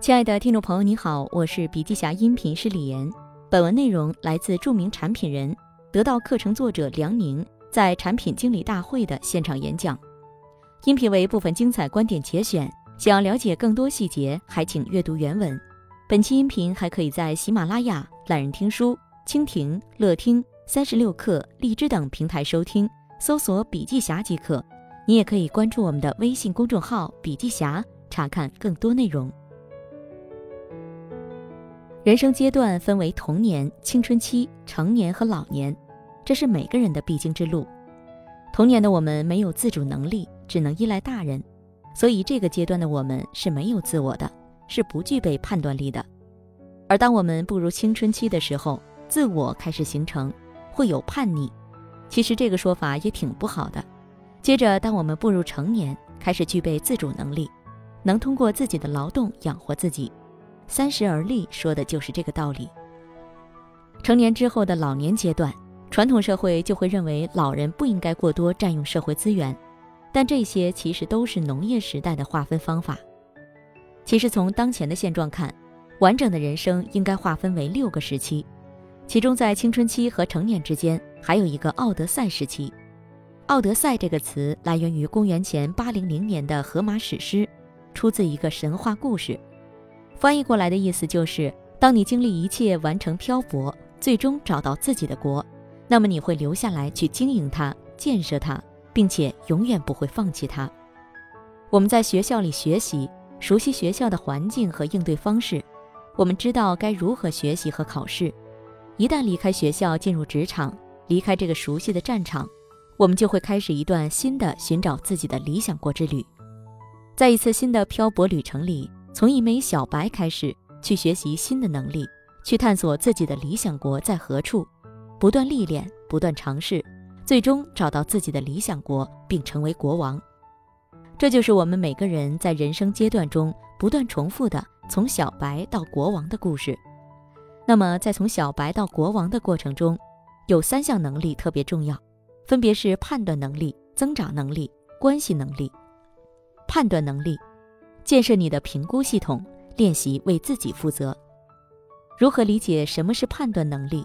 亲爱的听众朋友，你好，我是笔记侠音频师李岩。本文内容来自著名产品人、得到课程作者梁宁在产品经理大会的现场演讲。音频为部分精彩观点节选，想要了解更多细节，还请阅读原文。本期音频还可以在喜马拉雅、懒人听书、蜻蜓、乐听、三十六课、荔枝等平台收听，搜索“笔记侠”即可。你也可以关注我们的微信公众号“笔记侠”，查看更多内容。人生阶段分为童年、青春期、成年和老年，这是每个人的必经之路。童年的我们没有自主能力，只能依赖大人，所以这个阶段的我们是没有自我的，是不具备判断力的。而当我们步入青春期的时候，自我开始形成，会有叛逆。其实这个说法也挺不好的。接着，当我们步入成年，开始具备自主能力，能通过自己的劳动养活自己。三十而立说的就是这个道理。成年之后的老年阶段，传统社会就会认为老人不应该过多占用社会资源，但这些其实都是农业时代的划分方法。其实从当前的现状看，完整的人生应该划分为六个时期，其中在青春期和成年之间还有一个奥德赛时期。奥德赛这个词来源于公元前八零零年的荷马史诗，出自一个神话故事。翻译过来的意思就是：当你经历一切，完成漂泊，最终找到自己的国，那么你会留下来去经营它、建设它，并且永远不会放弃它。我们在学校里学习，熟悉学校的环境和应对方式，我们知道该如何学习和考试。一旦离开学校，进入职场，离开这个熟悉的战场，我们就会开始一段新的寻找自己的理想国之旅。在一次新的漂泊旅程里。从一枚小白开始，去学习新的能力，去探索自己的理想国在何处，不断历练，不断尝试，最终找到自己的理想国，并成为国王。这就是我们每个人在人生阶段中不断重复的从小白到国王的故事。那么，在从小白到国王的过程中，有三项能力特别重要，分别是判断能力、增长能力、关系能力。判断能力。建设你的评估系统，练习为自己负责。如何理解什么是判断能力？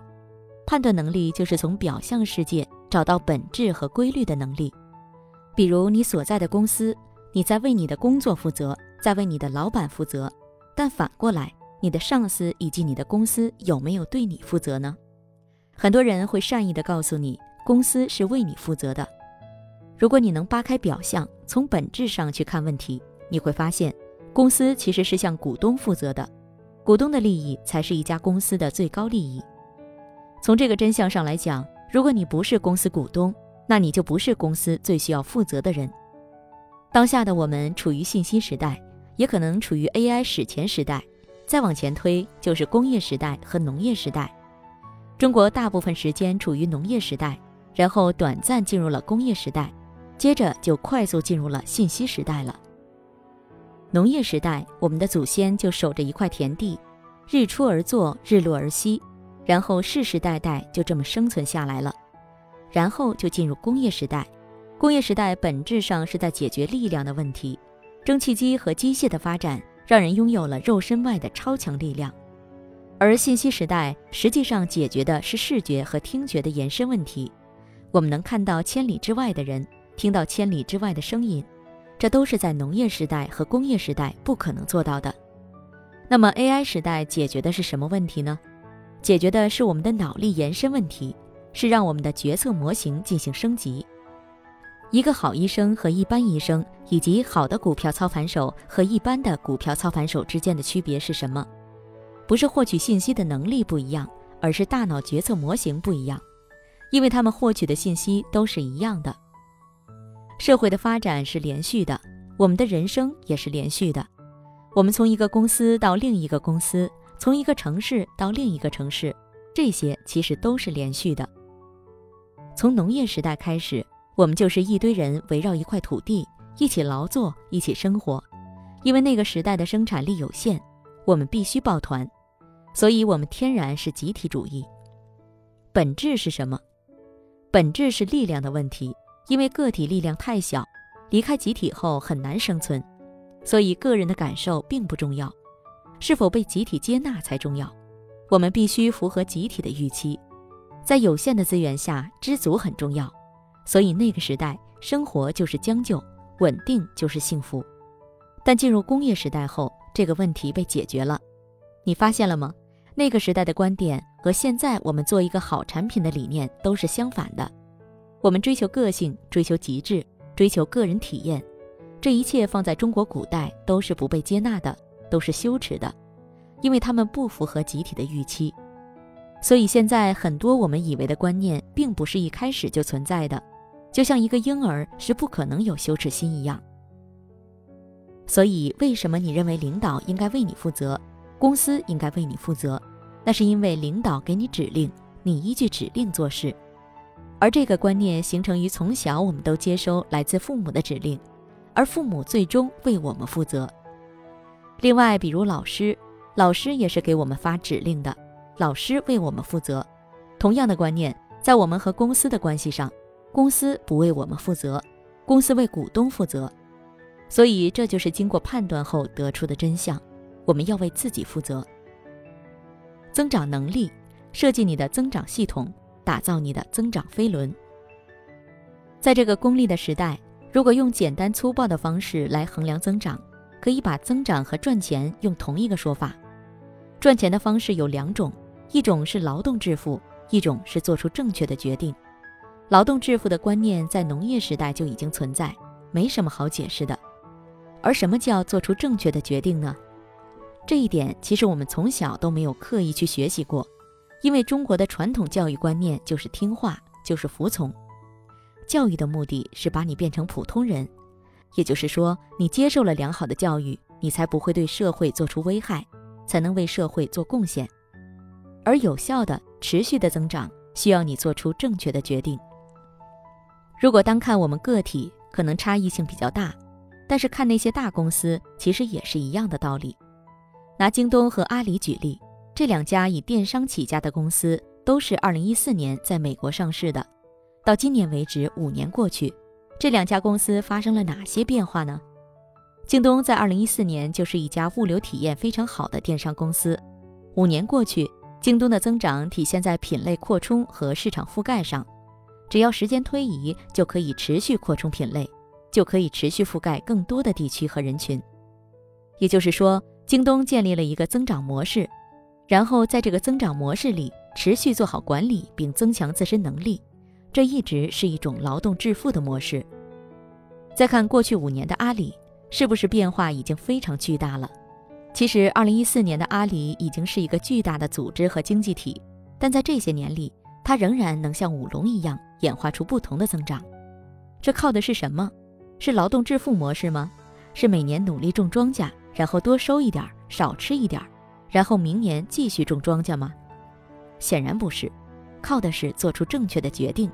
判断能力就是从表象世界找到本质和规律的能力。比如你所在的公司，你在为你的工作负责，在为你的老板负责。但反过来，你的上司以及你的公司有没有对你负责呢？很多人会善意地告诉你，公司是为你负责的。如果你能扒开表象，从本质上去看问题。你会发现，公司其实是向股东负责的，股东的利益才是一家公司的最高利益。从这个真相上来讲，如果你不是公司股东，那你就不是公司最需要负责的人。当下的我们处于信息时代，也可能处于 AI 史前时代，再往前推就是工业时代和农业时代。中国大部分时间处于农业时代，然后短暂进入了工业时代，接着就快速进入了信息时代了。农业时代，我们的祖先就守着一块田地，日出而作，日落而息，然后世世代代就这么生存下来了。然后就进入工业时代，工业时代本质上是在解决力量的问题，蒸汽机和机械的发展让人拥有了肉身外的超强力量，而信息时代实际上解决的是视觉和听觉的延伸问题，我们能看到千里之外的人，听到千里之外的声音。这都是在农业时代和工业时代不可能做到的。那么 AI 时代解决的是什么问题呢？解决的是我们的脑力延伸问题，是让我们的决策模型进行升级。一个好医生和一般医生，以及好的股票操盘手和一般的股票操盘手之间的区别是什么？不是获取信息的能力不一样，而是大脑决策模型不一样，因为他们获取的信息都是一样的。社会的发展是连续的，我们的人生也是连续的。我们从一个公司到另一个公司，从一个城市到另一个城市，这些其实都是连续的。从农业时代开始，我们就是一堆人围绕一块土地，一起劳作，一起生活。因为那个时代的生产力有限，我们必须抱团，所以我们天然是集体主义。本质是什么？本质是力量的问题。因为个体力量太小，离开集体后很难生存，所以个人的感受并不重要。是否被集体接纳才重要。我们必须符合集体的预期，在有限的资源下，知足很重要。所以那个时代，生活就是将就，稳定就是幸福。但进入工业时代后，这个问题被解决了。你发现了吗？那个时代的观点和现在我们做一个好产品的理念都是相反的。我们追求个性，追求极致，追求个人体验，这一切放在中国古代都是不被接纳的，都是羞耻的，因为他们不符合集体的预期。所以现在很多我们以为的观念，并不是一开始就存在的，就像一个婴儿是不可能有羞耻心一样。所以，为什么你认为领导应该为你负责，公司应该为你负责？那是因为领导给你指令，你依据指令做事。而这个观念形成于从小，我们都接收来自父母的指令，而父母最终为我们负责。另外，比如老师，老师也是给我们发指令的，老师为我们负责。同样的观念，在我们和公司的关系上，公司不为我们负责，公司为股东负责。所以，这就是经过判断后得出的真相。我们要为自己负责。增长能力，设计你的增长系统。打造你的增长飞轮。在这个功利的时代，如果用简单粗暴的方式来衡量增长，可以把增长和赚钱用同一个说法。赚钱的方式有两种，一种是劳动致富，一种是做出正确的决定。劳动致富的观念在农业时代就已经存在，没什么好解释的。而什么叫做出正确的决定呢？这一点其实我们从小都没有刻意去学习过。因为中国的传统教育观念就是听话，就是服从。教育的目的是把你变成普通人，也就是说，你接受了良好的教育，你才不会对社会做出危害，才能为社会做贡献。而有效的、持续的增长，需要你做出正确的决定。如果单看我们个体，可能差异性比较大，但是看那些大公司，其实也是一样的道理。拿京东和阿里举例。这两家以电商起家的公司都是二零一四年在美国上市的，到今年为止五年过去，这两家公司发生了哪些变化呢？京东在二零一四年就是一家物流体验非常好的电商公司，五年过去，京东的增长体现在品类扩充和市场覆盖上，只要时间推移，就可以持续扩充品类，就可以持续覆盖更多的地区和人群。也就是说，京东建立了一个增长模式。然后在这个增长模式里持续做好管理，并增强自身能力，这一直是一种劳动致富的模式。再看过去五年的阿里，是不是变化已经非常巨大了？其实，二零一四年的阿里已经是一个巨大的组织和经济体，但在这些年里，它仍然能像舞龙一样演化出不同的增长。这靠的是什么？是劳动致富模式吗？是每年努力种庄稼，然后多收一点，少吃一点？然后明年继续种庄稼吗？显然不是，靠的是做出正确的决定。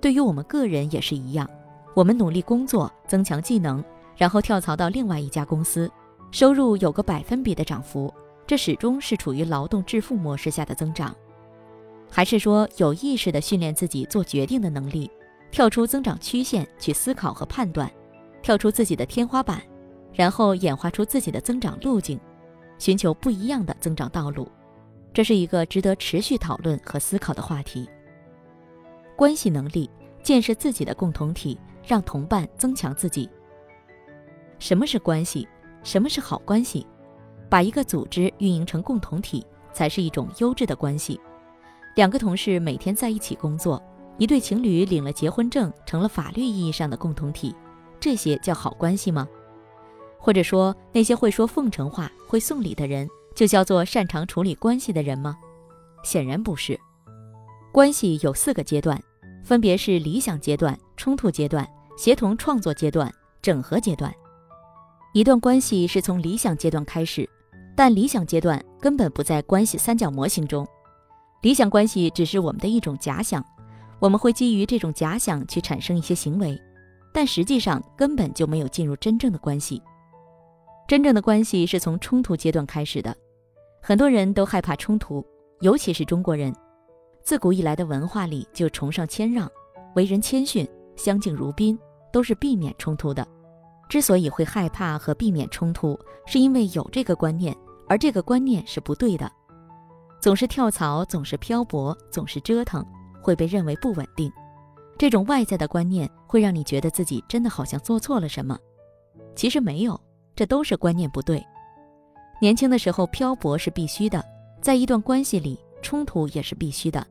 对于我们个人也是一样，我们努力工作，增强技能，然后跳槽到另外一家公司，收入有个百分比的涨幅，这始终是处于劳动致富模式下的增长。还是说有意识地训练自己做决定的能力，跳出增长曲线去思考和判断，跳出自己的天花板，然后演化出自己的增长路径。寻求不一样的增长道路，这是一个值得持续讨论和思考的话题。关系能力，建设自己的共同体，让同伴增强自己。什么是关系？什么是好关系？把一个组织运营成共同体，才是一种优质的关系。两个同事每天在一起工作，一对情侣领了结婚证，成了法律意义上的共同体，这些叫好关系吗？或者说，那些会说奉承话、会送礼的人，就叫做擅长处理关系的人吗？显然不是。关系有四个阶段，分别是理想阶段、冲突阶段、协同创作阶段、整合阶段。一段关系是从理想阶段开始，但理想阶段根本不在关系三角模型中。理想关系只是我们的一种假想，我们会基于这种假想去产生一些行为，但实际上根本就没有进入真正的关系。真正的关系是从冲突阶段开始的，很多人都害怕冲突，尤其是中国人，自古以来的文化里就崇尚谦让，为人谦逊，相敬如宾，都是避免冲突的。之所以会害怕和避免冲突，是因为有这个观念，而这个观念是不对的。总是跳槽，总是漂泊，总是折腾，会被认为不稳定。这种外在的观念会让你觉得自己真的好像做错了什么，其实没有，这都是观念不对。年轻的时候漂泊是必须的，在一段关系里冲突也是必须的。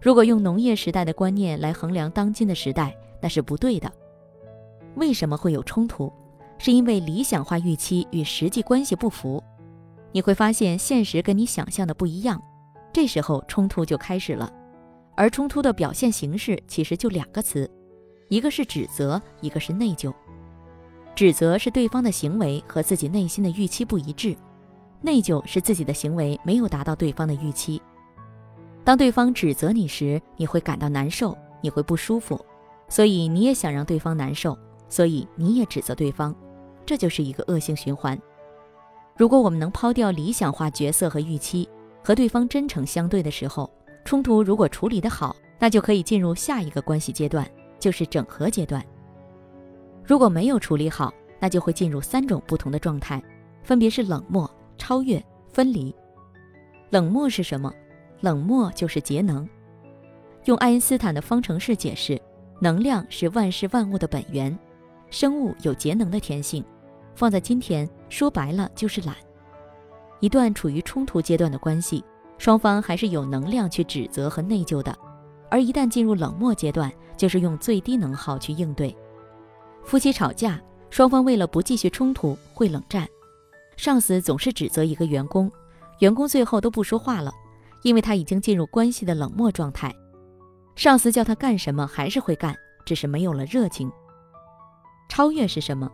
如果用农业时代的观念来衡量当今的时代，那是不对的。为什么会有冲突？是因为理想化预期与实际关系不符。你会发现现实跟你想象的不一样，这时候冲突就开始了。而冲突的表现形式其实就两个词，一个是指责，一个是内疚。指责是对方的行为和自己内心的预期不一致，内疚是自己的行为没有达到对方的预期。当对方指责你时，你会感到难受，你会不舒服，所以你也想让对方难受，所以你也指责对方，这就是一个恶性循环。如果我们能抛掉理想化角色和预期，和对方真诚相对的时候，冲突如果处理得好，那就可以进入下一个关系阶段，就是整合阶段。如果没有处理好，那就会进入三种不同的状态，分别是冷漠、超越、分离。冷漠是什么？冷漠就是节能。用爱因斯坦的方程式解释，能量是万事万物的本源，生物有节能的天性。放在今天，说白了就是懒。一段处于冲突阶段的关系，双方还是有能量去指责和内疚的；而一旦进入冷漠阶段，就是用最低能耗去应对。夫妻吵架，双方为了不继续冲突会冷战。上司总是指责一个员工，员工最后都不说话了，因为他已经进入关系的冷漠状态。上司叫他干什么还是会干，只是没有了热情。超越是什么？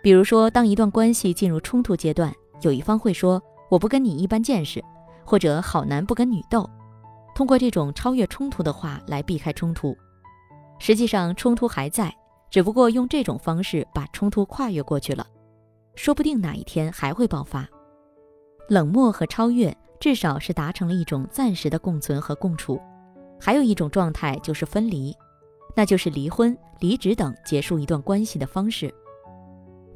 比如说，当一段关系进入冲突阶段，有一方会说“我不跟你一般见识”，或者“好男不跟女斗”，通过这种超越冲突的话来避开冲突。实际上，冲突还在，只不过用这种方式把冲突跨越过去了，说不定哪一天还会爆发。冷漠和超越至少是达成了一种暂时的共存和共处，还有一种状态就是分离，那就是离婚、离职等结束一段关系的方式。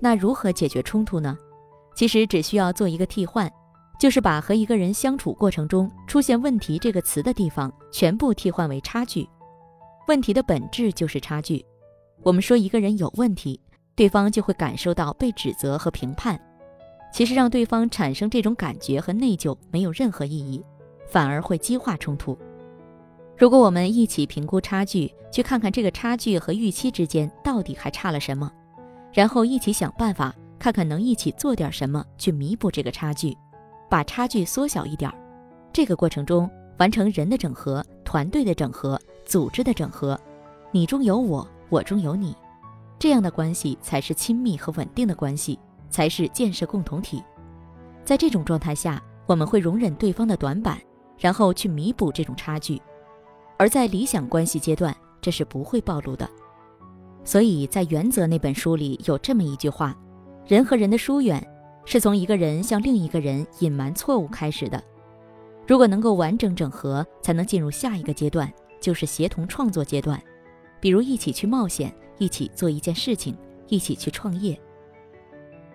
那如何解决冲突呢？其实只需要做一个替换，就是把和一个人相处过程中出现问题这个词的地方全部替换为差距。问题的本质就是差距。我们说一个人有问题，对方就会感受到被指责和评判。其实让对方产生这种感觉和内疚没有任何意义，反而会激化冲突。如果我们一起评估差距，去看看这个差距和预期之间到底还差了什么。然后一起想办法，看看能一起做点什么去弥补这个差距，把差距缩小一点儿。这个过程中，完成人的整合、团队的整合、组织的整合，你中有我，我中有你，这样的关系才是亲密和稳定的关系，才是建设共同体。在这种状态下，我们会容忍对方的短板，然后去弥补这种差距。而在理想关系阶段，这是不会暴露的。所以在《原则》那本书里有这么一句话：人和人的疏远，是从一个人向另一个人隐瞒错误开始的。如果能够完整整合，才能进入下一个阶段，就是协同创作阶段。比如一起去冒险，一起做一件事情，一起去创业。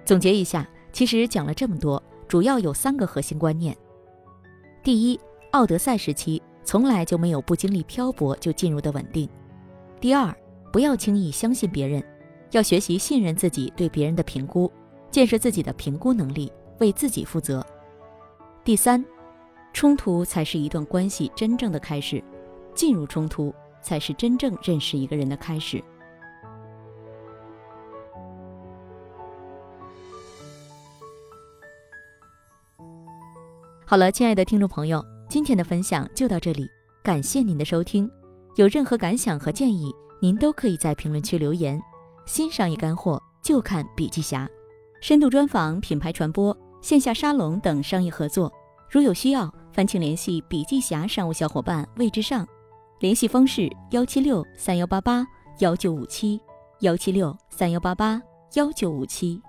总结一下，其实讲了这么多，主要有三个核心观念：第一，奥德赛时期从来就没有不经历漂泊就进入的稳定；第二，不要轻易相信别人，要学习信任自己对别人的评估，建设自己的评估能力，为自己负责。第三，冲突才是一段关系真正的开始，进入冲突才是真正认识一个人的开始。好了，亲爱的听众朋友，今天的分享就到这里，感谢您的收听。有任何感想和建议？您都可以在评论区留言，新商业干货就看笔记侠，深度专访、品牌传播、线下沙龙等商业合作，如有需要，烦请联系笔记侠商务小伙伴魏之上，联系方式：幺七六三幺八八幺九五七，幺七六三幺八八幺九五七。